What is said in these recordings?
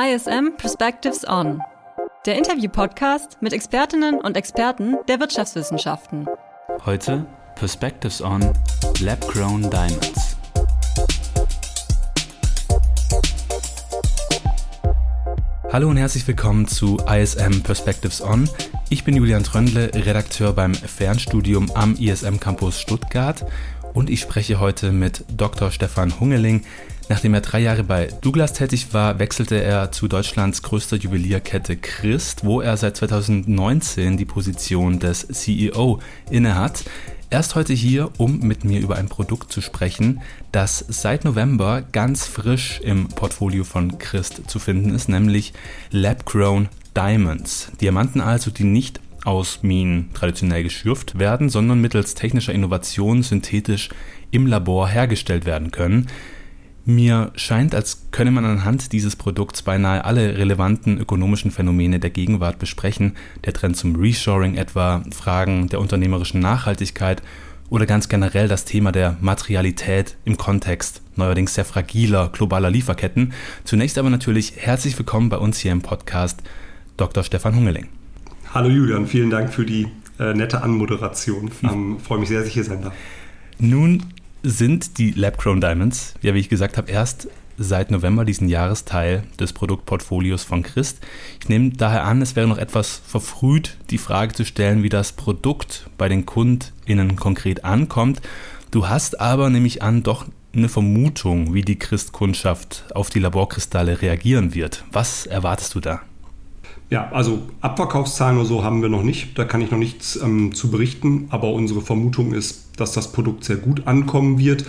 ISM Perspectives On, der Interview-Podcast mit Expertinnen und Experten der Wirtschaftswissenschaften. Heute Perspectives On Lab-Grown Diamonds. Hallo und herzlich willkommen zu ISM Perspectives On. Ich bin Julian Tröndle, Redakteur beim Fernstudium am ISM Campus Stuttgart und ich spreche heute mit Dr. Stefan Hungeling. Nachdem er drei Jahre bei Douglas tätig war, wechselte er zu Deutschlands größter Juwelierkette Christ, wo er seit 2019 die Position des CEO innehat. Er ist heute hier, um mit mir über ein Produkt zu sprechen, das seit November ganz frisch im Portfolio von Christ zu finden ist, nämlich Lab-Grown Diamonds. Diamanten also, die nicht aus Minen traditionell geschürft werden, sondern mittels technischer Innovation synthetisch im Labor hergestellt werden können. Mir scheint, als könne man anhand dieses Produkts beinahe alle relevanten ökonomischen Phänomene der Gegenwart besprechen, der Trend zum Reshoring etwa, Fragen der unternehmerischen Nachhaltigkeit oder ganz generell das Thema der Materialität im Kontext neuerdings sehr fragiler globaler Lieferketten. Zunächst aber natürlich herzlich willkommen bei uns hier im Podcast Dr. Stefan Hungeling. Hallo Julian, vielen Dank für die äh, nette Anmoderation. Ähm, freue mich sehr, dass ich hier sein darf. Nun sind die Lab-Grown Diamonds, ja wie ich gesagt habe, erst seit November diesen Jahres Teil des Produktportfolios von Christ. Ich nehme daher an, es wäre noch etwas verfrüht, die Frage zu stellen, wie das Produkt bei den KundInnen konkret ankommt. Du hast aber, nehme ich an, doch eine Vermutung, wie die Christkundschaft auf die Laborkristalle reagieren wird. Was erwartest du da? Ja, also Abverkaufszahlen oder so haben wir noch nicht. Da kann ich noch nichts ähm, zu berichten. Aber unsere Vermutung ist, dass das Produkt sehr gut ankommen wird.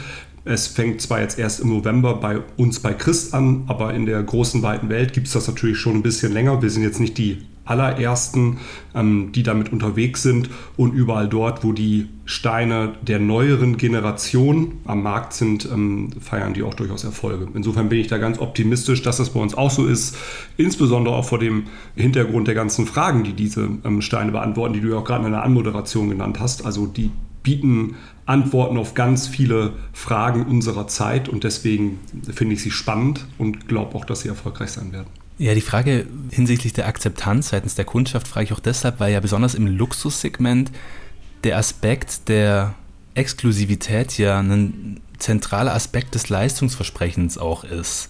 Es fängt zwar jetzt erst im November bei uns bei Christ an, aber in der großen weiten Welt gibt es das natürlich schon ein bisschen länger. Wir sind jetzt nicht die allerersten, ähm, die damit unterwegs sind und überall dort, wo die Steine der neueren Generation am Markt sind, ähm, feiern die auch durchaus Erfolge. Insofern bin ich da ganz optimistisch, dass das bei uns auch so ist, insbesondere auch vor dem Hintergrund der ganzen Fragen, die diese ähm, Steine beantworten, die du ja auch gerade in der Anmoderation genannt hast. Also die bieten Antworten auf ganz viele Fragen unserer Zeit und deswegen finde ich sie spannend und glaube auch, dass sie erfolgreich sein werden. Ja, die Frage hinsichtlich der Akzeptanz seitens der Kundschaft frage ich auch deshalb, weil ja besonders im Luxussegment der Aspekt der Exklusivität ja ein zentraler Aspekt des Leistungsversprechens auch ist.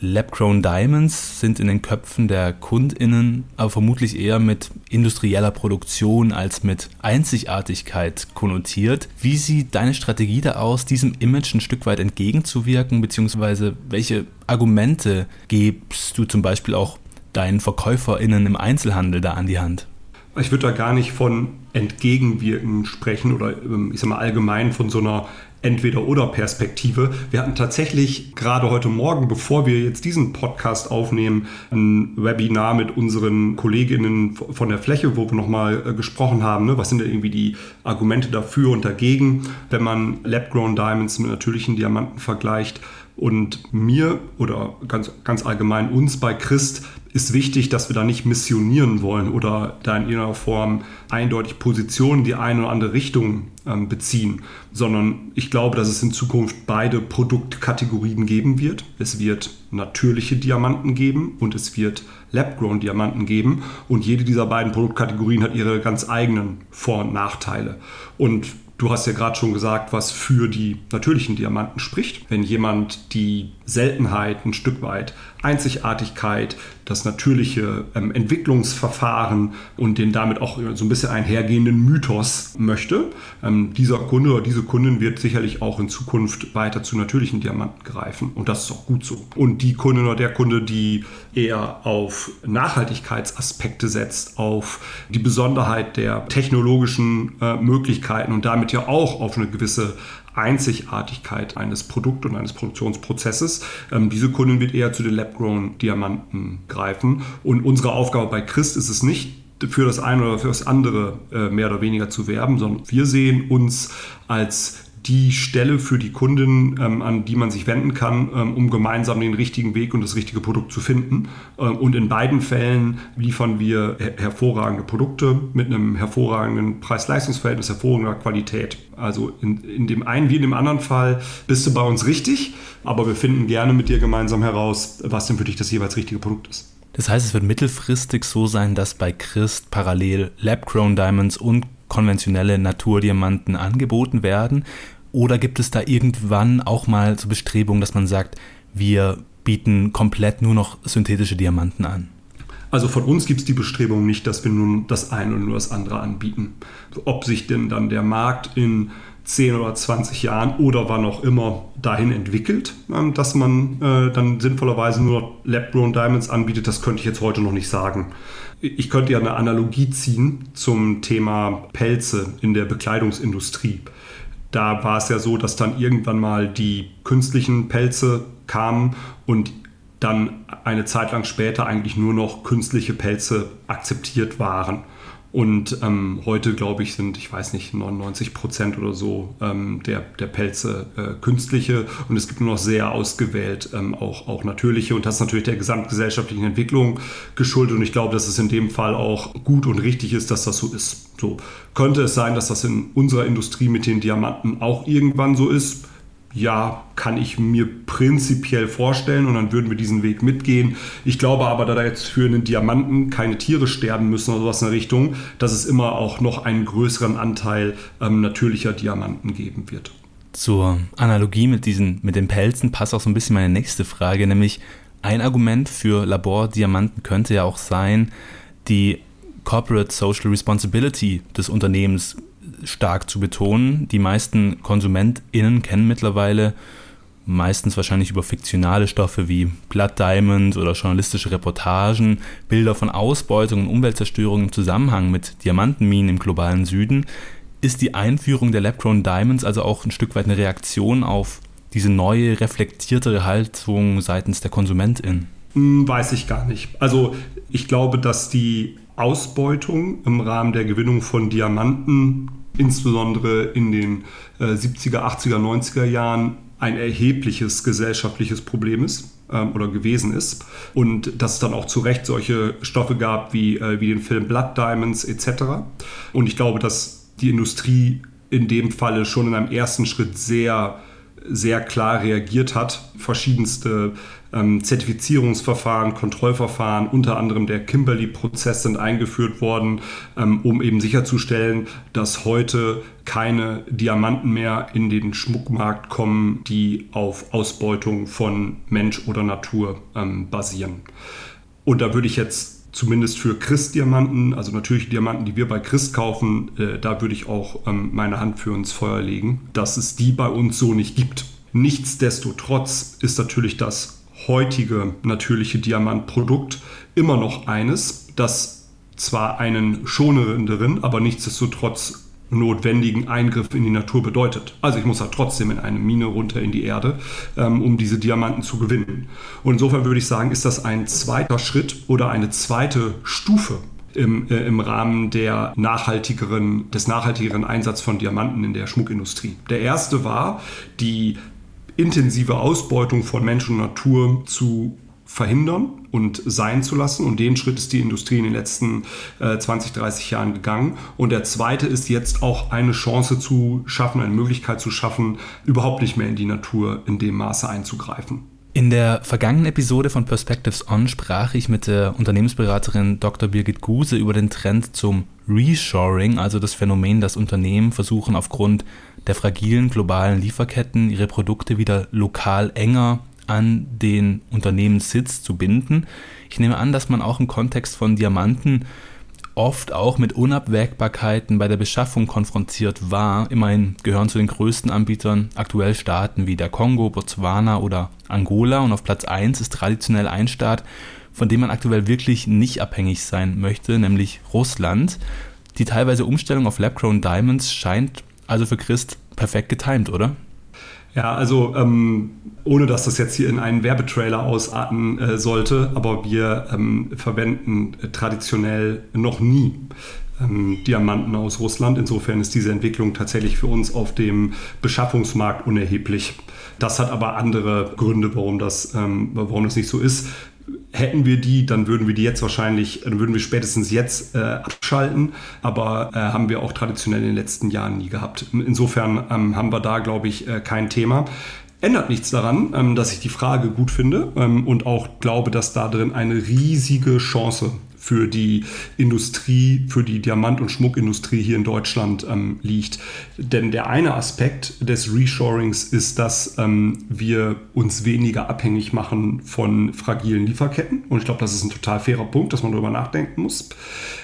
Lab-Grown Diamonds sind in den Köpfen der KundInnen aber vermutlich eher mit industrieller Produktion als mit Einzigartigkeit konnotiert. Wie sieht deine Strategie da aus, diesem Image ein Stück weit entgegenzuwirken, beziehungsweise welche Argumente gibst du zum Beispiel auch deinen VerkäuferInnen im Einzelhandel da an die Hand? Ich würde da gar nicht von entgegenwirken sprechen oder ähm, ich sag mal allgemein von so einer Entweder-Oder-Perspektive. Wir hatten tatsächlich gerade heute Morgen, bevor wir jetzt diesen Podcast aufnehmen, ein Webinar mit unseren Kolleginnen von der Fläche, wo wir nochmal äh, gesprochen haben, ne? was sind denn irgendwie die Argumente dafür und dagegen, wenn man Lab-Grown Diamonds mit natürlichen Diamanten vergleicht. Und mir oder ganz, ganz allgemein uns bei Christ ist wichtig, dass wir da nicht missionieren wollen oder da in irgendeiner Form eindeutig Positionen die eine oder andere Richtung ähm, beziehen, sondern ich glaube, dass es in Zukunft beide Produktkategorien geben wird. Es wird natürliche Diamanten geben und es wird Lab-Grown Diamanten geben und jede dieser beiden Produktkategorien hat ihre ganz eigenen Vor- und Nachteile. Und Du hast ja gerade schon gesagt, was für die natürlichen Diamanten spricht. Wenn jemand die Seltenheit ein Stück weit, Einzigartigkeit, das natürliche ähm, Entwicklungsverfahren und den damit auch so ein bisschen einhergehenden Mythos möchte, ähm, dieser Kunde oder diese Kundin wird sicherlich auch in Zukunft weiter zu natürlichen Diamanten greifen. Und das ist auch gut so. Und die Kundin oder der Kunde, die eher auf Nachhaltigkeitsaspekte setzt, auf die Besonderheit der technologischen äh, Möglichkeiten und damit ja auch auf eine gewisse Einzigartigkeit eines Produkt- und eines Produktionsprozesses. Ähm, diese Kundin wird eher zu den Lab-Grown Diamanten greifen. Und unsere Aufgabe bei Christ ist es nicht, für das eine oder für das andere äh, mehr oder weniger zu werben, sondern wir sehen uns als die Stelle für die Kundin, ähm, an die man sich wenden kann, ähm, um gemeinsam den richtigen Weg und das richtige Produkt zu finden. Ähm, und in beiden Fällen liefern wir her hervorragende Produkte mit einem hervorragenden Preis-Leistungs-Verhältnis, hervorragender Qualität. Also in, in dem einen wie in dem anderen Fall bist du bei uns richtig, aber wir finden gerne mit dir gemeinsam heraus, was denn für dich das jeweils richtige Produkt ist. Das heißt, es wird mittelfristig so sein, dass bei Christ parallel Lab-Grown Diamonds und konventionelle Naturdiamanten angeboten werden? Oder gibt es da irgendwann auch mal so Bestrebungen, dass man sagt, wir bieten komplett nur noch synthetische Diamanten an? Also von uns gibt es die Bestrebung nicht, dass wir nun das eine und nur das andere anbieten. Ob sich denn dann der Markt in 10 oder 20 Jahren oder wann auch immer dahin entwickelt, ähm, dass man äh, dann sinnvollerweise nur Lab-Grown Diamonds anbietet, das könnte ich jetzt heute noch nicht sagen. Ich könnte ja eine Analogie ziehen zum Thema Pelze in der Bekleidungsindustrie. Da war es ja so, dass dann irgendwann mal die künstlichen Pelze kamen und dann eine Zeit lang später eigentlich nur noch künstliche Pelze akzeptiert waren. Und ähm, heute, glaube ich, sind, ich weiß nicht, 99 Prozent oder so ähm, der, der Pelze äh, künstliche. Und es gibt nur noch sehr ausgewählt ähm, auch, auch natürliche. Und das ist natürlich der gesamtgesellschaftlichen Entwicklung geschuldet. Und ich glaube, dass es in dem Fall auch gut und richtig ist, dass das so ist. So könnte es sein, dass das in unserer Industrie mit den Diamanten auch irgendwann so ist ja, kann ich mir prinzipiell vorstellen und dann würden wir diesen Weg mitgehen. Ich glaube aber, da da jetzt für einen Diamanten keine Tiere sterben müssen oder sowas in der Richtung, dass es immer auch noch einen größeren Anteil ähm, natürlicher Diamanten geben wird. Zur Analogie mit, diesen, mit den Pelzen passt auch so ein bisschen meine nächste Frage, nämlich ein Argument für Labordiamanten könnte ja auch sein, die Corporate Social Responsibility des Unternehmens stark zu betonen. Die meisten KonsumentInnen kennen mittlerweile meistens wahrscheinlich über fiktionale Stoffe wie Blood Diamond oder journalistische Reportagen, Bilder von Ausbeutung und Umweltzerstörung im Zusammenhang mit Diamantenminen im globalen Süden. Ist die Einführung der Lab-Grown Diamonds also auch ein Stück weit eine Reaktion auf diese neue, reflektiertere Haltung seitens der KonsumentInnen? Hm, weiß ich gar nicht. Also ich glaube, dass die Ausbeutung im Rahmen der Gewinnung von Diamanten insbesondere in den äh, 70er, 80er, 90er Jahren ein erhebliches gesellschaftliches Problem ist ähm, oder gewesen ist. Und dass es dann auch zu Recht solche Stoffe gab wie, äh, wie den Film Blood Diamonds etc. Und ich glaube, dass die Industrie in dem Falle schon in einem ersten Schritt sehr sehr klar reagiert hat. Verschiedenste ähm, Zertifizierungsverfahren, Kontrollverfahren, unter anderem der Kimberley-Prozess sind eingeführt worden, ähm, um eben sicherzustellen, dass heute keine Diamanten mehr in den Schmuckmarkt kommen, die auf Ausbeutung von Mensch oder Natur ähm, basieren. Und da würde ich jetzt zumindest für Christ-Diamanten, also natürliche Diamanten, die wir bei Christ kaufen, äh, da würde ich auch ähm, meine Hand für ins Feuer legen, dass es die bei uns so nicht gibt. Nichtsdestotrotz ist natürlich das heutige natürliche Diamantprodukt immer noch eines, das zwar einen schonenderen, aber nichtsdestotrotz notwendigen Eingriff in die Natur bedeutet. Also ich muss halt trotzdem in eine Mine runter in die Erde, ähm, um diese Diamanten zu gewinnen. Und insofern würde ich sagen, ist das ein zweiter Schritt oder eine zweite Stufe im, äh, im Rahmen der nachhaltigeren, des nachhaltigeren Einsatzes von Diamanten in der Schmuckindustrie. Der erste war, die intensive Ausbeutung von Mensch und Natur zu verhindern und sein zu lassen. Und den Schritt ist die Industrie in den letzten äh, 20, 30 Jahren gegangen. Und der zweite ist jetzt auch eine Chance zu schaffen, eine Möglichkeit zu schaffen, überhaupt nicht mehr in die Natur in dem Maße einzugreifen. In der vergangenen Episode von Perspectives On sprach ich mit der Unternehmensberaterin Dr. Birgit Guse über den Trend zum Reshoring, also das Phänomen, dass Unternehmen versuchen aufgrund der fragilen globalen Lieferketten ihre Produkte wieder lokal enger an den Unternehmenssitz zu binden. Ich nehme an, dass man auch im Kontext von Diamanten oft auch mit Unabwägbarkeiten bei der Beschaffung konfrontiert war. Immerhin gehören zu den größten Anbietern aktuell Staaten wie der Kongo, Botswana oder Angola und auf Platz 1 ist traditionell ein Staat, von dem man aktuell wirklich nicht abhängig sein möchte, nämlich Russland. Die teilweise Umstellung auf Lab-Grown Diamonds scheint also für Christ perfekt getimt, oder? Ja, also ähm, ohne dass das jetzt hier in einen Werbetrailer ausarten äh, sollte, aber wir ähm, verwenden äh, traditionell noch nie ähm, Diamanten aus Russland. Insofern ist diese Entwicklung tatsächlich für uns auf dem Beschaffungsmarkt unerheblich. Das hat aber andere Gründe, warum das, ähm, warum das nicht so ist. Hätten wir die, dann würden wir die jetzt wahrscheinlich, dann würden wir spätestens jetzt äh, abschalten. Aber äh, haben wir auch traditionell in den letzten Jahren nie gehabt. Insofern ähm, haben wir da, glaube ich, äh, kein Thema. Ändert nichts daran, ähm, dass ich die Frage gut finde ähm, und auch glaube, dass da drin eine riesige Chance für die Industrie, für die Diamant- und Schmuckindustrie hier in Deutschland ähm, liegt. Denn der eine Aspekt des Reshorings ist, dass ähm, wir uns weniger abhängig machen von fragilen Lieferketten. Und ich glaube, das ist ein total fairer Punkt, dass man darüber nachdenken muss.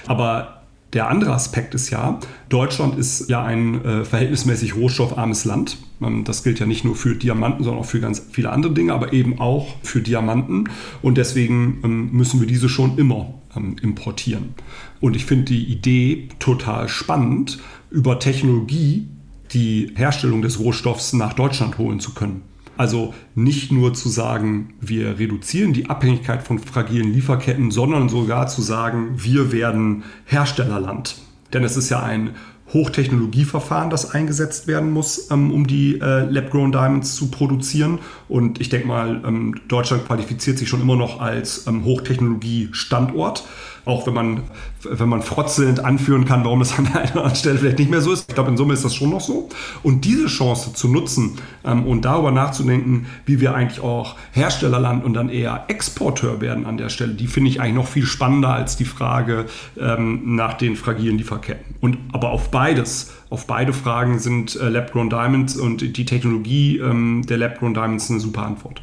Aber der andere Aspekt ist ja, Deutschland ist ja ein äh, verhältnismäßig rohstoffarmes Land. Ähm, das gilt ja nicht nur für Diamanten, sondern auch für ganz viele andere Dinge, aber eben auch für Diamanten. Und deswegen ähm, müssen wir diese schon immer ähm, importieren. Und ich finde die Idee total spannend, über Technologie die Herstellung des Rohstoffs nach Deutschland holen zu können. Also nicht nur zu sagen, wir reduzieren die Abhängigkeit von fragilen Lieferketten, sondern sogar zu sagen, wir werden Herstellerland. Denn es ist ja ein Hochtechnologieverfahren, das eingesetzt werden muss, ähm, um die äh, Lab-Grown Diamonds zu produzieren. Und ich denke mal, ähm, Deutschland qualifiziert sich schon immer noch als ähm, Hochtechnologie-Standort auch wenn man, wenn man frotzelnd anführen kann, warum das an der einen oder anderen Stelle vielleicht nicht mehr so ist. Ich glaube, in Summe ist das schon noch so. Und diese Chance zu nutzen ähm, und darüber nachzudenken, wie wir eigentlich auch Herstellerland und dann eher Exporteur werden an der Stelle, die finde ich eigentlich noch viel spannender als die Frage ähm, nach den fragilen Lieferketten. Und aber auf beides, auf beide Fragen sind äh, Lab-Grown Diamonds und die Technologie ähm, der Lab-Grown Diamonds eine super Antwort.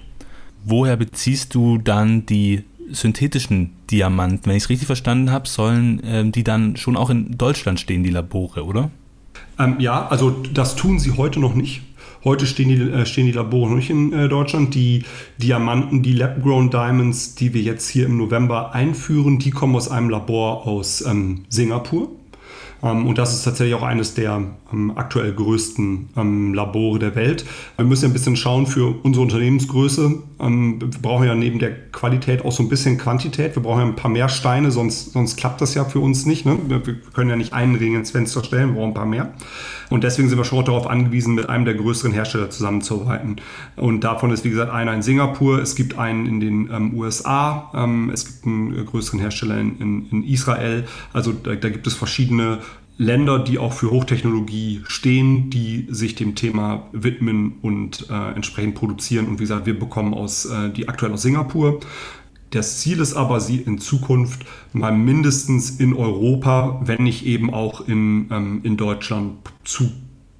Woher beziehst du dann die synthetischen Diamanten. Wenn ich es richtig verstanden habe, sollen ähm, die dann schon auch in Deutschland stehen, die Labore, oder? Ähm, ja, also das tun sie heute noch nicht. Heute stehen die, äh, stehen die Labore noch nicht in äh, Deutschland. Die Diamanten, die Lab-Grown Diamonds, die wir jetzt hier im November einführen, die kommen aus einem Labor aus ähm, Singapur. Ähm, und das ist tatsächlich auch eines der ähm, aktuell größten ähm, Labore der Welt. Wir müssen ja ein bisschen schauen für unsere Unternehmensgröße. wir brauchen ja neben der Qualität auch so ein bisschen Quantität. Wir brauchen ja ein paar mehr Steine, sonst, sonst klappt das ja für uns nicht. Ne? Wir können ja nicht einen Ring ins Fenster stellen, wir brauchen ein paar mehr. Und deswegen sind wir schon darauf angewiesen, mit einem der größeren Hersteller zusammenzuarbeiten. Und davon ist, wie gesagt, einer in Singapur, es gibt einen in den ähm, USA, ähm, es gibt einen größeren Hersteller in, in, in Israel. Also da, da gibt es verschiedene Länder, die auch für Hochtechnologie stehen, die sich dem Thema widmen und äh, entsprechend produzieren. Und wie gesagt, wir bekommen aus, äh, die aktuell aus Singapur. Das Ziel ist aber, sie in Zukunft mal mindestens in Europa, wenn nicht eben auch in, ähm, in Deutschland zu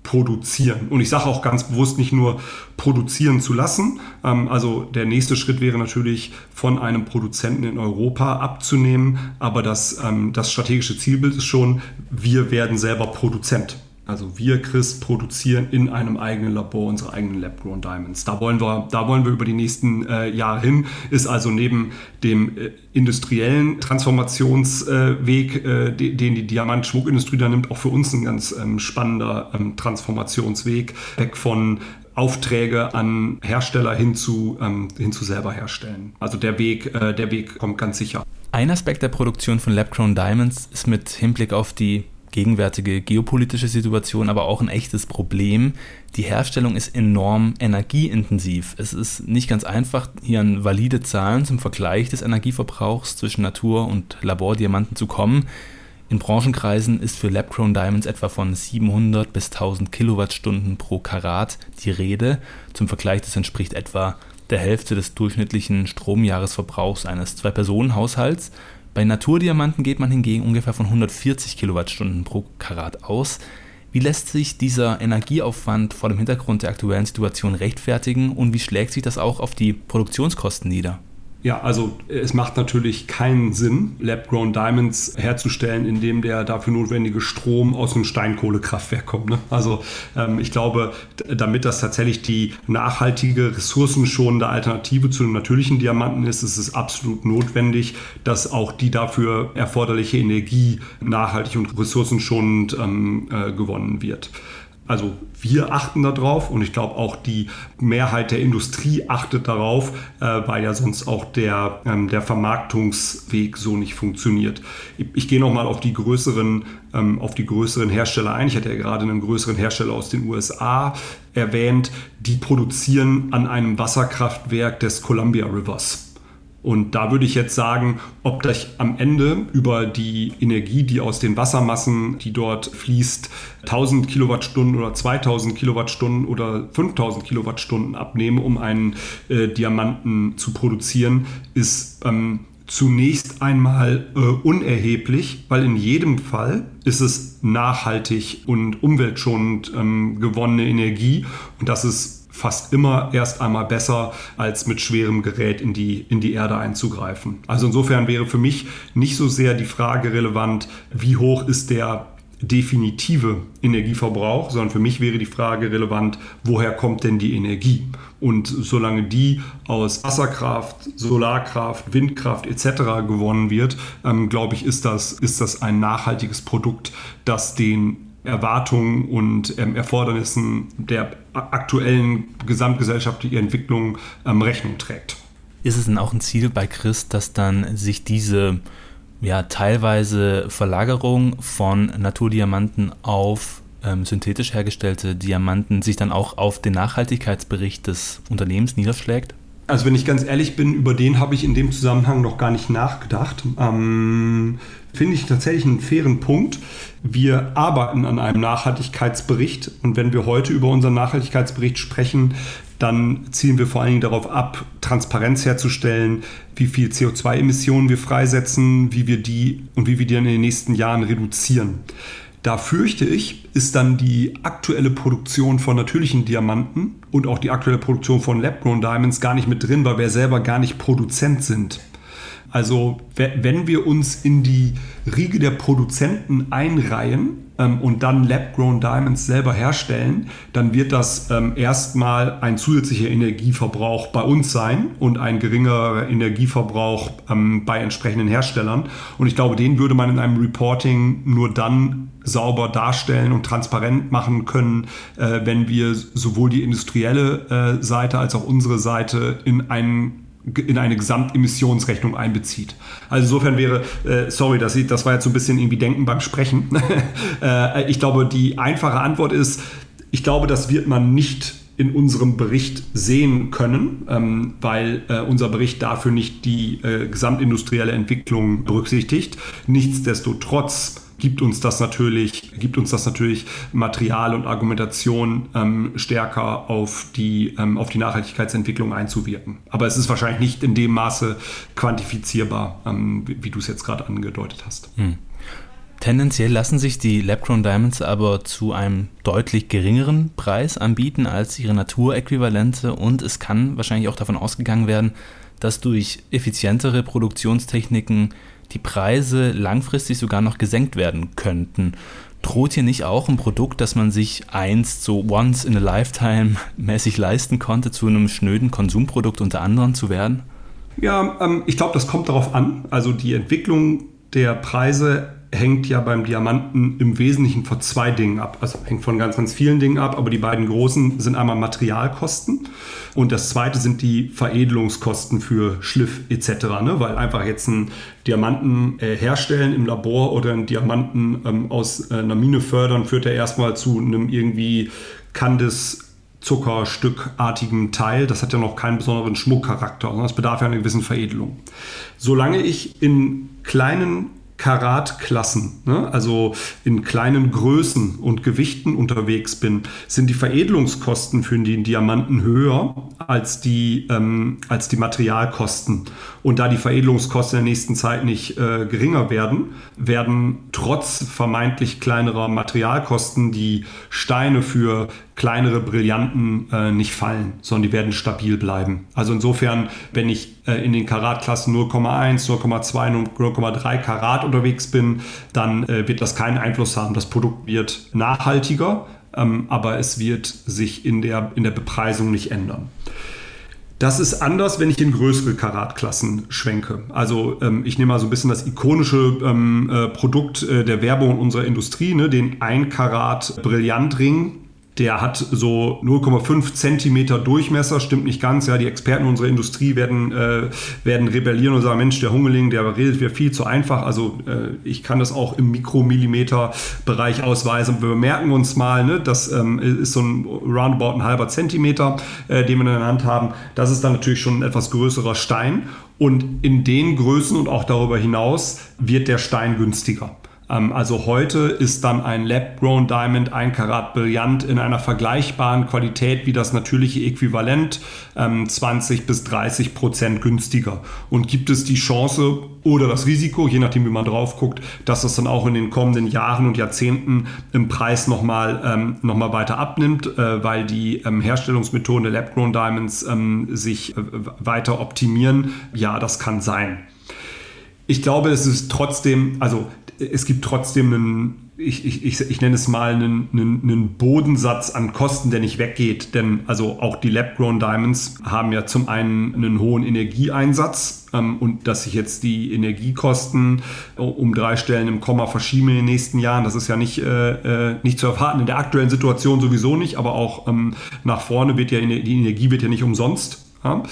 produzieren. Und ich sage auch ganz bewusst nicht nur produzieren zu lassen. Ähm, also der nächste Schritt wäre natürlich von einem Produzenten in Europa abzunehmen. Aber das, ähm, das strategische Zielbild ist schon, wir werden selber Produzent. Also wir, Chris, produzieren in einem eigenen Labor unsere eigenen Lab-Grown Diamonds. Da wollen wir, da wollen wir über die nächsten äh, Jahre hin. Ist also neben dem äh, industriellen Transformationsweg, äh, den, den die Diamant-Schmuckindustrie da nimmt, auch für uns ein ganz ähm, spannender ähm, Transformationsweg. Weg von Aufträge an Hersteller hin zu, ähm, hin zu selber herstellen. Also der Weg, äh, der Weg kommt ganz sicher. Ein Aspekt der Produktion von Lab-Grown Diamonds ist mit Hinblick auf die gegenwärtige geopolitische Situation aber auch ein echtes Problem. Die Herstellung ist enorm energieintensiv. Es ist nicht ganz einfach, hier an valide Zahlen zum Vergleich des Energieverbrauchs zwischen Natur- und Labordiamanten zu kommen. In Branchenkreisen ist für Lab-Grown Diamonds etwa von 700 bis 1000 Kilowattstunden pro Karat die Rede. Zum Vergleich, das entspricht etwa der Hälfte des durchschnittlichen Stromjahresverbrauchs eines Zwei-Personen-Haushalts. Bei Naturdiamanten geht man hingegen ungefähr von 140 Kilowattstunden pro Karat aus. Wie lässt sich dieser Energieaufwand vor dem Hintergrund der aktuellen Situation rechtfertigen und wie schlägt sich das auch auf die Produktionskosten nieder? Ja, also es macht natürlich keinen Sinn, Lab-Grown Diamonds herzustellen, indem der dafür notwendige Strom aus einem Steinkohlekraftwerk kommt. Ne? Also ähm, ich glaube, damit das tatsächlich die nachhaltige, ressourcenschonende Alternative zu einem natürlichen Diamanten ist, ist es absolut notwendig, dass auch die dafür erforderliche Energie nachhaltig und ressourcenschonend ähm, äh, gewonnen wird. Also wir achten darauf und ich glaube auch die Mehrheit der Industrie achtet darauf, äh, weil ja sonst auch der, ähm, der Vermarktungsweg so nicht funktioniert. Ich, ich gehe nochmal auf ähm, auf die größeren Hersteller ein. Ich hatte ja gerade einen größeren Hersteller aus den USA erwähnt. Die produzieren an einem Wasserkraftwerk des Columbia Rivers. Und da würde ich jetzt sagen, ob das am Ende über die Energie, die aus den Wassermassen, die dort fließt, 1000 Kilowattstunden oder 2000 Kilowattstunden oder 5000 Kilowattstunden abnehme, um einen äh, Diamanten zu produzieren, ist ähm, zunächst einmal äh, unerheblich, weil in jedem Fall ist es nachhaltig und umweltschonend ähm, gewonnene Energie. Und das ist fast immer erst einmal besser, als mit schwerem Gerät in die, in die Erde einzugreifen. Also insofern wäre für mich nicht so sehr die Frage relevant, wie hoch ist der definitive Energieverbrauch, sondern für mich wäre die Frage relevant, woher kommt denn die Energie? Und solange die aus Wasserkraft, Solarkraft, Windkraft etc. gewonnen wird, ähm, glaube ich, ist das, ist das ein nachhaltiges Produkt, das den Erwartungen und ähm, Erfordernissen der aktuellen gesamtgesellschaftlichen Entwicklung ähm, Rechnung trägt. Ist es denn auch ein Ziel bei Chris, dass dann sich diese ja, teilweise Verlagerung von Naturdiamanten auf ähm, synthetisch hergestellte Diamanten sich dann auch auf den Nachhaltigkeitsbericht des Unternehmens niederschlägt? Also wenn ich ganz ehrlich bin, über den habe ich in dem Zusammenhang noch gar nicht nachgedacht. Ähm, Finde ich tatsächlich einen fairen Punkt. Wir arbeiten an einem Nachhaltigkeitsbericht und wenn wir heute über unseren Nachhaltigkeitsbericht sprechen, dann zielen wir vor allen Dingen darauf ab, Transparenz herzustellen, wie viel CO2-Emissionen wir freisetzen, wie wir die und wie wir die in den nächsten Jahren reduzieren. Da fürchte ich, ist dann die aktuelle Produktion von natürlichen Diamanten und auch die aktuelle Produktion von Lab-Grown Diamonds gar nicht mit drin, weil wir selber gar nicht Produzent sind. Also wenn wir uns in die Riege der Produzenten einreihen ähm, und dann Lab-Grown Diamonds selber herstellen, dann wird das ähm, erstmal ein zusätzlicher Energieverbrauch bei uns sein und ein geringerer Energieverbrauch ähm, bei entsprechenden Herstellern. Und ich glaube, den würde man in einem Reporting nur dann sauber darstellen und transparent machen können, äh, wenn wir sowohl die industrielle äh, Seite als auch unsere Seite in einen in eine Gesamtemissionsrechnung einbezieht. Also insofern wäre, äh, sorry, das, das war jetzt so ein bisschen irgendwie Denken beim Sprechen. äh, ich glaube, die einfache Antwort ist, ich glaube, das wird man nicht in unserem Bericht sehen können, ähm, weil äh, unser Bericht dafür nicht die äh, gesamtindustrielle Entwicklung berücksichtigt. Nichtsdestotrotz gibt uns das natürlich, gibt uns das natürlich Material und Argumentation ähm, stärker auf die, ähm, auf die Nachhaltigkeitsentwicklung einzuwirken. Aber es ist wahrscheinlich nicht in dem Maße quantifizierbar, ähm, wie, wie du es jetzt gerade angedeutet hast. Hm. Tendenziell lassen sich die Labgrown Diamonds aber zu einem deutlich geringeren Preis anbieten als ihre Naturäquivalente und es kann wahrscheinlich auch davon ausgegangen werden, dass durch effizientere Produktionstechniken die Preise langfristig sogar noch gesenkt werden könnten. Droht hier nicht auch ein Produkt, das man sich einst so once in a lifetime mäßig leisten konnte, zu einem schnöden Konsumprodukt unter anderem zu werden? Ja, ähm, ich glaube, das kommt darauf an. Also die Entwicklung der Preise hängt ja beim Diamanten im Wesentlichen von zwei Dingen ab. Also hängt von ganz, ganz vielen Dingen ab, aber die beiden großen sind einmal Materialkosten und das zweite sind die Veredelungskosten für Schliff etc. Ne? Weil einfach jetzt einen Diamanten äh, herstellen im Labor oder einen Diamanten ähm, aus äh, einer Mine fördern, führt ja erstmal zu einem irgendwie Candice Zuckerstückartigen Teil. Das hat ja noch keinen besonderen Schmuckcharakter, sondern es bedarf ja einer gewissen Veredelung. Solange ich in kleinen Karatklassen, ne? also in kleinen Größen und Gewichten unterwegs bin, sind die Veredelungskosten für den Diamanten höher als die, ähm, als die Materialkosten. Und da die Veredelungskosten in der nächsten Zeit nicht äh, geringer werden, werden trotz vermeintlich kleinerer Materialkosten die Steine für kleinere Brillanten äh, nicht fallen, sondern die werden stabil bleiben. Also insofern, wenn ich äh, in den Karatklassen 0,1, 0,2, 0,3 Karat unterwegs bin, dann äh, wird das keinen Einfluss haben. Das Produkt wird nachhaltiger, ähm, aber es wird sich in der, in der Bepreisung nicht ändern. Das ist anders, wenn ich in größere Karatklassen schwenke. Also ähm, ich nehme mal so ein bisschen das ikonische ähm, äh, Produkt äh, der Werbung unserer Industrie, ne, den 1 Karat Brillantring Der hat so 0,5 Zentimeter Durchmesser, stimmt nicht ganz. Ja, die Experten unserer Industrie werden, äh, werden rebellieren und sagen, Mensch, der Hungeling, der redet wäre viel zu einfach. Also äh, ich kann das auch im Mikromillimeter-Bereich ausweisen. Wir merken uns mal, ne, das ähm, ist so ein roundabout ein halber Zentimeter, äh, den wir in der Hand haben. Das ist dann natürlich schon ein etwas größerer Stein. Und in den Größen und auch darüber hinaus wird der Stein günstiger. Ähm, also heute ist dann ein Lab-Grown Diamond 1 Karat Brillant in einer vergleichbaren Qualität wie das natürliche Äquivalent 20 ähm, bis 30 Prozent günstiger. Und gibt es die Chance oder das Risiko, je nachdem wie man drauf guckt, dass das dann auch in den kommenden Jahren und Jahrzehnten im Preis nochmal ähm, noch weiter abnimmt, äh, weil die ähm, Herstellungsmethoden der Lab-Grown Diamonds sich äh, weiter optimieren? Ja, das kann sein. Ich glaube, es ist trotzdem, also es gibt trotzdem einen, ich, ich, ich, ich nenne es mal einen, einen, einen, Bodensatz an Kosten, der nicht weggeht. Denn also auch die Lab-Grown Diamonds haben ja zum einen einen hohen Energieeinsatz ähm, und dass sich jetzt die Energiekosten äh, um drei Stellen im Komma verschieben in den nächsten Jahren, das ist ja nicht, äh, äh, nicht zu erwarten. In der aktuellen Situation sowieso nicht, aber auch ähm, nach vorne wird ja die Energie wird ja nicht umsonst. Ja?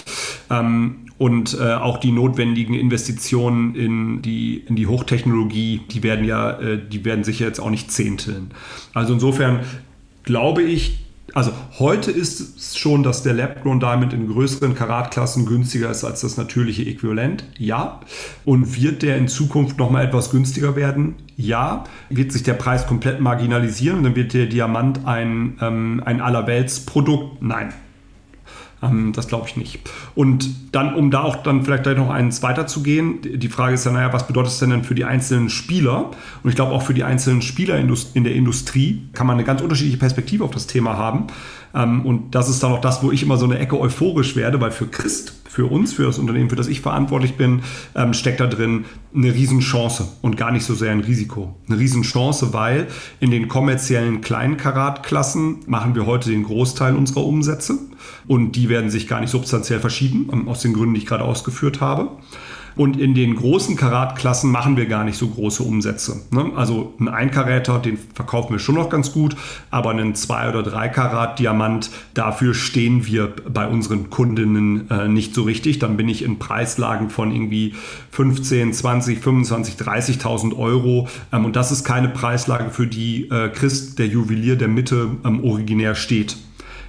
Ähm, und äh, auch die notwendigen Investitionen in die, in die Hochtechnologie, die werden ja, äh, die werden sicher jetzt auch nicht zehnteln. Also insofern glaube ich, also heute ist es schon, dass der Lab-Grown Diamond in größeren Karatklassen günstiger ist als das natürliche Äquivalent. Ja. Und wird der in Zukunft nochmal etwas günstiger werden? Ja. Wird sich der Preis komplett marginalisieren? Dann wird der Diamant ein, ähm, ein Allerweltsprodukt? Nein. Ähm, das glaube ich nicht. Und dann, um da auch dann vielleicht gleich noch eins weiterzugehen, die Frage ist ja, naja, was bedeutet es denn denn für die einzelnen Spieler? Und ich glaube auch für die einzelnen Spieler in der Industrie kann man eine ganz unterschiedliche Perspektive auf das Thema haben. Ähm, und das ist dann auch das, wo ich immer so eine Ecke euphorisch werde, weil für Christ, für uns, für das Unternehmen, für das ich verantwortlich bin, ähm, steckt da drin eine Riesenchance und gar nicht so sehr ein Risiko. Eine Riesenchance, weil in den kommerziellen kleinen Karatklassen machen wir heute den Großteil unserer Umsätze und die werden sich gar nicht substanziell verschieben, ähm, aus den Gründen, die ich gerade ausgeführt habe. Und in den großen Karatklassen machen wir gar nicht so große Umsätze. Ne? Also ein 1 Karäter, den verkaufen wir schon noch ganz gut, aber einen 2 oder 3 Karat Diamant, dafür stehen wir bei unseren Kundinnen äh, nicht so richtig. Dann bin ich in Preislagen von irgendwie 15, 20, 25, 30.000 Euro. Ähm, und das ist keine Preislage, für die äh, Christ, der Juwelier der Mitte, ähm, originär steht.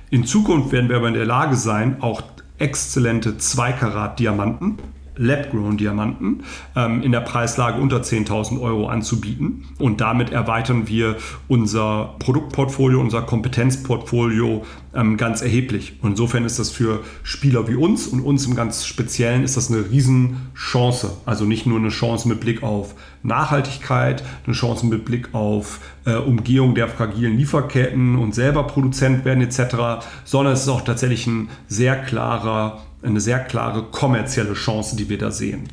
In Zukunft werden wir aber in der Lage sein, auch exzellente 2 Karat Diamanten Lab-Grown-Diamanten ähm, in der Preislage unter 10.000 Euro anzubieten. Und damit erweitern wir unser Produktportfolio, unser Kompetenzportfolio ähm, ganz erheblich. Und insofern ist das für Spieler wie uns und uns im ganz Speziellen ist das eine Riesenchance. Also nicht nur eine Chance mit Blick auf Nachhaltigkeit, eine Chance mit Blick auf äh, Umgehung der fragilen Lieferketten und selber Produzent werden etc., sondern es ist auch tatsächlich ein sehr klarer eine sehr klare kommerzielle Chance, die wir da sehen.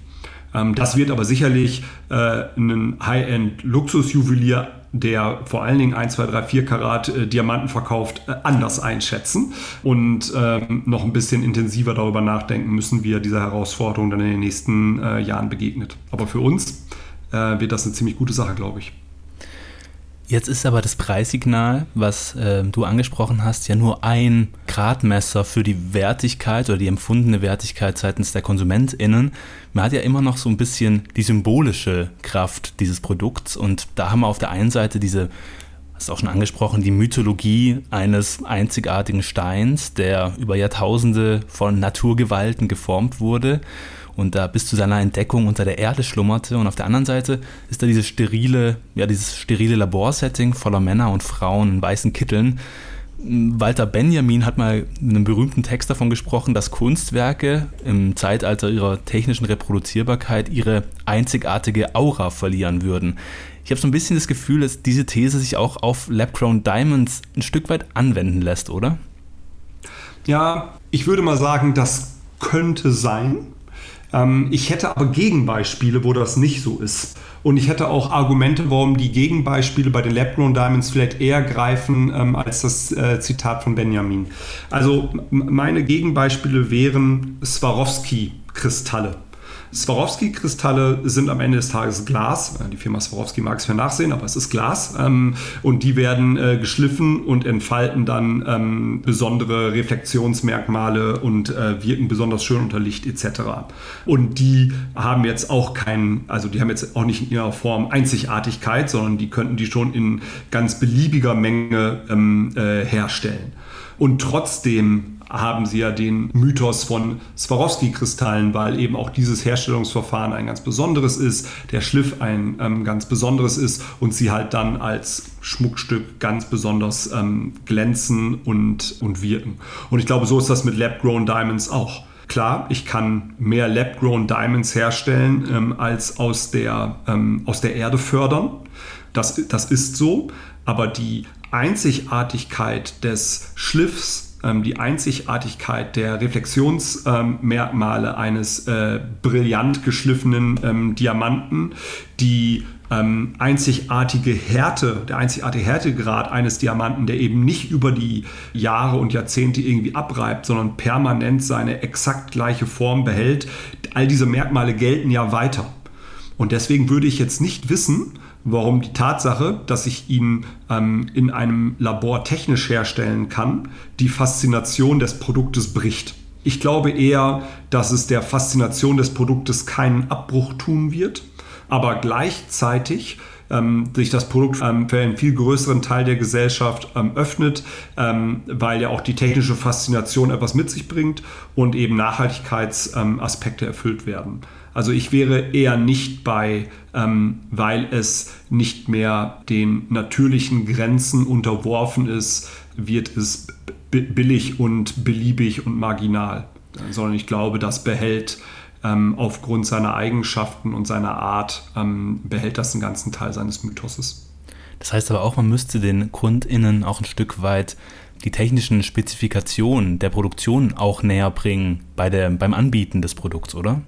Ähm, das wird aber sicherlich äh, ein High-End-Luxusjuwelier, der vor allen Dingen 1, 2, 3, 4 Karat äh, Diamanten verkauft, äh, anders einschätzen und ähm, noch ein bisschen intensiver darüber nachdenken müssen, wie er dieser Herausforderung dann in den nächsten Jahren begegnet. Aber für uns wird das eine ziemlich gute Sache, glaube ich. Jetzt ist aber das Preissignal, was äh, du angesprochen hast, ja nur ein Gradmesser für die Wertigkeit oder die empfundene Wertigkeit seitens der KonsumentInnen. Man hat ja immer noch so ein bisschen die symbolische Kraft dieses Produkts und da haben wir auf der einen Seite diese, hast du auch schon angesprochen, die Mythologie eines einzigartigen Steins, der über Jahrtausende von Naturgewalten geformt wurde und da bis zu seiner Entdeckung unter der Erde schlummerte. Und auf der anderen Seite ist da dieses sterile, ja, dieses sterile Laborsetting voller Männer und Frauen in weißen Kitteln. Walter Benjamin hat mal in einem berühmten Text davon gesprochen, dass Kunstwerke im Zeitalter ihrer technischen Reproduzierbarkeit ihre einzigartige Aura verlieren würden. Ich habe so ein bisschen das Gefühl, dass diese These sich auch auf Lab-Grown Diamonds ein Stück weit anwenden lässt, oder? Ja, ich würde mal sagen, das könnte sein. Ähm, ich hätte aber Gegenbeispiele, wo das nicht so ist. Und ich hätte auch Argumente, warum die Gegenbeispiele bei den Lab-Grown Diamonds vielleicht eher greifen ähm, als das äh, Zitat von Benjamin. Also meine Gegenbeispiele wären Swarovski-Kristalle. Swarovski-Kristalle sind am Ende des Tages Glas. Die Firma Swarovski mag es ja nachsehen, aber es ist Glas. Ähm, und die werden äh, geschliffen und entfalten dann ähm, besondere Reflexionsmerkmale und äh, wirken besonders schön unter Licht etc. Und die haben jetzt auch keinen, also die haben jetzt auch nicht in ihrer Form Einzigartigkeit, sondern die könnten die schon in ganz beliebiger Menge ähm, äh, herstellen. Und trotzdem haben sie ja den Mythos von Swarovski-Kristallen, weil eben auch dieses Herstellungsverfahren ein ganz besonderes ist, der Schliff ein ähm, ganz besonderes ist und sie halt dann als Schmuckstück ganz besonders ähm, glänzen und, und wirken. Und ich glaube, so ist das mit Lab-Grown Diamonds auch. Klar, ich kann mehr Lab-Grown Diamonds herstellen, ähm, als aus der, ähm, aus der Erde fördern. Das, das ist so, aber die Einzigartigkeit des Schliffs ähm, die Einzigartigkeit der Reflexionsmerkmale eines äh, brillant geschliffenen ähm, Diamanten, die ähm, einzigartige Härte, der einzigartige Härtegrad eines Diamanten, der eben nicht über die Jahre und Jahrzehnte irgendwie abreibt, sondern permanent seine exakt gleiche Form behält. All diese Merkmale gelten ja weiter. Und deswegen würde ich jetzt nicht wissen, warum die Tatsache, dass ich ihn ähm, in einem Labor technisch herstellen kann, die Faszination des Produktes bricht. Ich glaube eher, dass es der Faszination des Produktes keinen Abbruch tun wird, aber gleichzeitig ähm, sich das Produkt ähm, für einen viel größeren Teil der Gesellschaft ähm, öffnet, ähm, weil ja auch die technische Faszination etwas mit sich bringt und eben Nachhaltigkeitsaspekte erfüllt werden. Also ich wäre eher nicht bei, ähm, weil es nicht mehr den natürlichen Grenzen unterworfen ist, wird es billig und beliebig und marginal, sondern ich glaube, das behält ähm, aufgrund seiner Eigenschaften und seiner Art, ähm, behält das einen ganzen Teil seines Mythoses. Das heißt aber auch, man müsste den KundInnen auch ein Stück weit die technischen Spezifikationen der Produktion auch näher bringen bei der, beim Anbieten des Produkts, oder?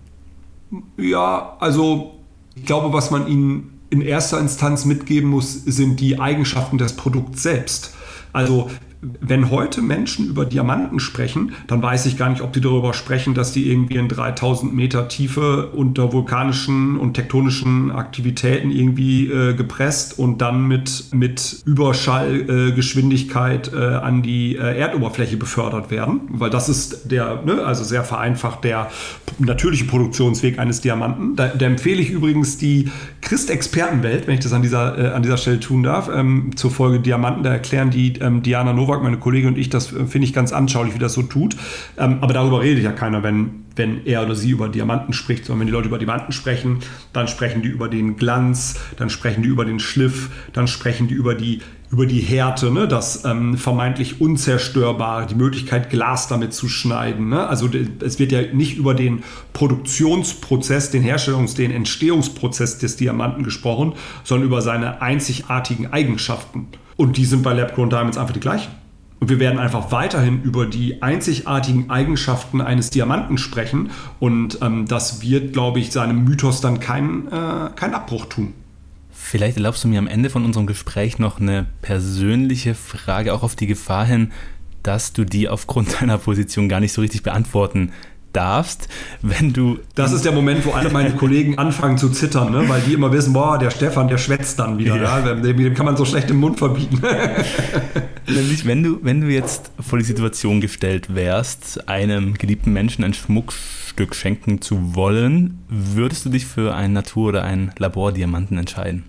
Ja, also ich glaube, was man ihnen in erster Instanz mitgeben muss, sind die Eigenschaften des Produkts selbst. Also wenn heute Menschen über Diamanten sprechen, dann weiß ich gar nicht, ob die darüber sprechen, dass die irgendwie in 3000 Meter Tiefe unter vulkanischen und tektonischen Aktivitäten irgendwie äh, gepresst und dann mit, mit Überschallgeschwindigkeit äh, äh, an die äh, Erdoberfläche befördert werden. Weil das ist der, ne, also sehr vereinfacht, der natürliche Produktionsweg eines Diamanten. Da, da empfehle ich übrigens die Christ-Expertenwelt, wenn ich das an dieser, äh, an dieser Stelle tun darf, ähm, zur Folge Diamanten. Da erklären die ähm, Diana Nova Nowak, meine Kollegin und ich, das äh, finde ich ganz anschaulich, wie das so tut. Ähm, aber darüber redet ja keiner, wenn, wenn er oder sie über Diamanten spricht, sondern wenn die Leute über Diamanten sprechen, dann sprechen die über den Glanz, dann sprechen die über den Schliff, dann sprechen die über die über die Härte, ne? das ähm, vermeintlich Unzerstörbare, die Möglichkeit, Glas damit zu schneiden. Ne? Also es wird ja nicht über den Produktionsprozess, den Herstellungs-, den Entstehungsprozess des Diamanten gesprochen, sondern über seine einzigartigen Eigenschaften. Und die sind bei Lab-Grown Diamonds einfach die gleichen. Und wir werden einfach weiterhin über die einzigartigen Eigenschaften eines Diamanten sprechen. Und ähm, das wird, glaube ich, seinem Mythos dann keinen äh, kein Abbruch tun. Vielleicht erlaubst du mir am Ende von unserem Gespräch noch eine persönliche Frage, auch auf die Gefahr hin, dass du die aufgrund deiner Position gar nicht so richtig beantworten darfst, wenn du. Das ist der Moment, wo alle meine Kollegen anfangen zu zittern, ne? weil die immer wissen, boah, der Stefan, der schwätzt dann wieder. Ja. Ja? Dem, dem, kann man so schlecht im Mund verbieten. Nämlich, wenn du, wenn du jetzt vor die Situation gestellt wärst, einem geliebten Menschen ein Schmuckstück schenken zu wollen, würdest du dich für einen Natur- oder einen Labordiamanten entscheiden?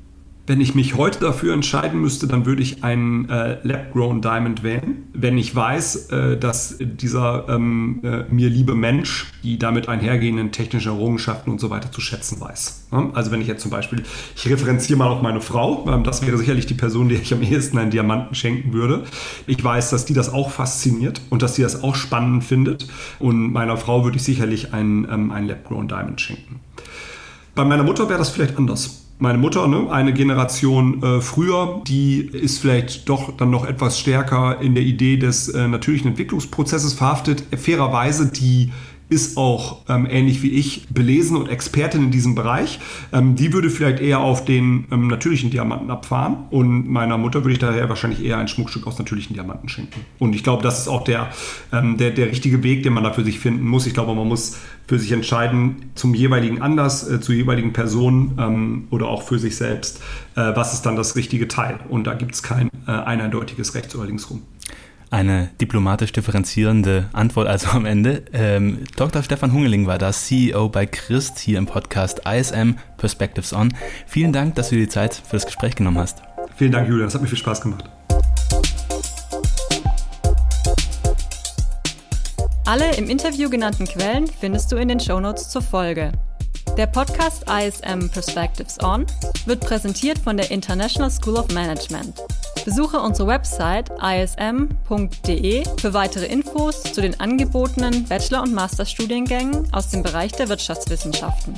Wenn ich mich heute dafür entscheiden müsste, dann würde ich einen äh, Lab-Grown Diamond wählen. Wenn ich weiß, äh, dass dieser ähm, äh, mir liebe Mensch die damit einhergehenden technischen Errungenschaften und so weiter zu schätzen weiß. Ja? Also wenn ich jetzt zum Beispiel, ich referenziere mal auf meine Frau, ähm, das wäre sicherlich die Person, der ich am ehesten einen Diamanten schenken würde. Ich weiß, dass die das auch fasziniert und dass sie das auch spannend findet. Und meiner Frau würde ich sicherlich einen, ähm, einen Lab-Grown Diamond schenken. Bei meiner Mutter wäre das vielleicht anders meine Mutter, ne, eine Generation äh, früher, die ist vielleicht doch dann noch etwas stärker in der Idee des äh, natürlichen Entwicklungsprozesses verhaftet. Fairerweise die ist auch ähm, ähnlich wie ich belesen und Expertin in diesem Bereich. Ähm, die würde vielleicht eher auf den ähm, natürlichen Diamanten abfahren und meiner Mutter würde ich daher wahrscheinlich eher ein Schmuckstück aus natürlichen Diamanten schenken. Und ich glaube, das ist auch der, ähm, der, der richtige Weg, den man da für sich finden muss. Ich glaube, man muss für sich entscheiden zum jeweiligen Anlass, äh, zur jeweiligen Person ähm, oder auch für sich selbst, äh, was ist dann das richtige Teil. Und da gibt es kein äh, eindeutiges Rechts oder Linksrum. Eine diplomatisch differenzierende Antwort also am Ende. Ähm, Dr. Stefan Hungeling war das, CEO bei Christ hier im Podcast ISM Perspectives On. Vielen Dank, dass du dir die Zeit für das Gespräch genommen hast. Vielen Dank, Julia. Das hat mir viel Spaß gemacht. Alle im Interview genannten Quellen findest du in den Shownotes zur Folge. Der Podcast ISM Perspectives On wird präsentiert von der International School of Management. Besuche unsere Website ism.de für weitere Infos zu den angebotenen Bachelor- und Masterstudiengängen aus dem Bereich der Wirtschaftswissenschaften.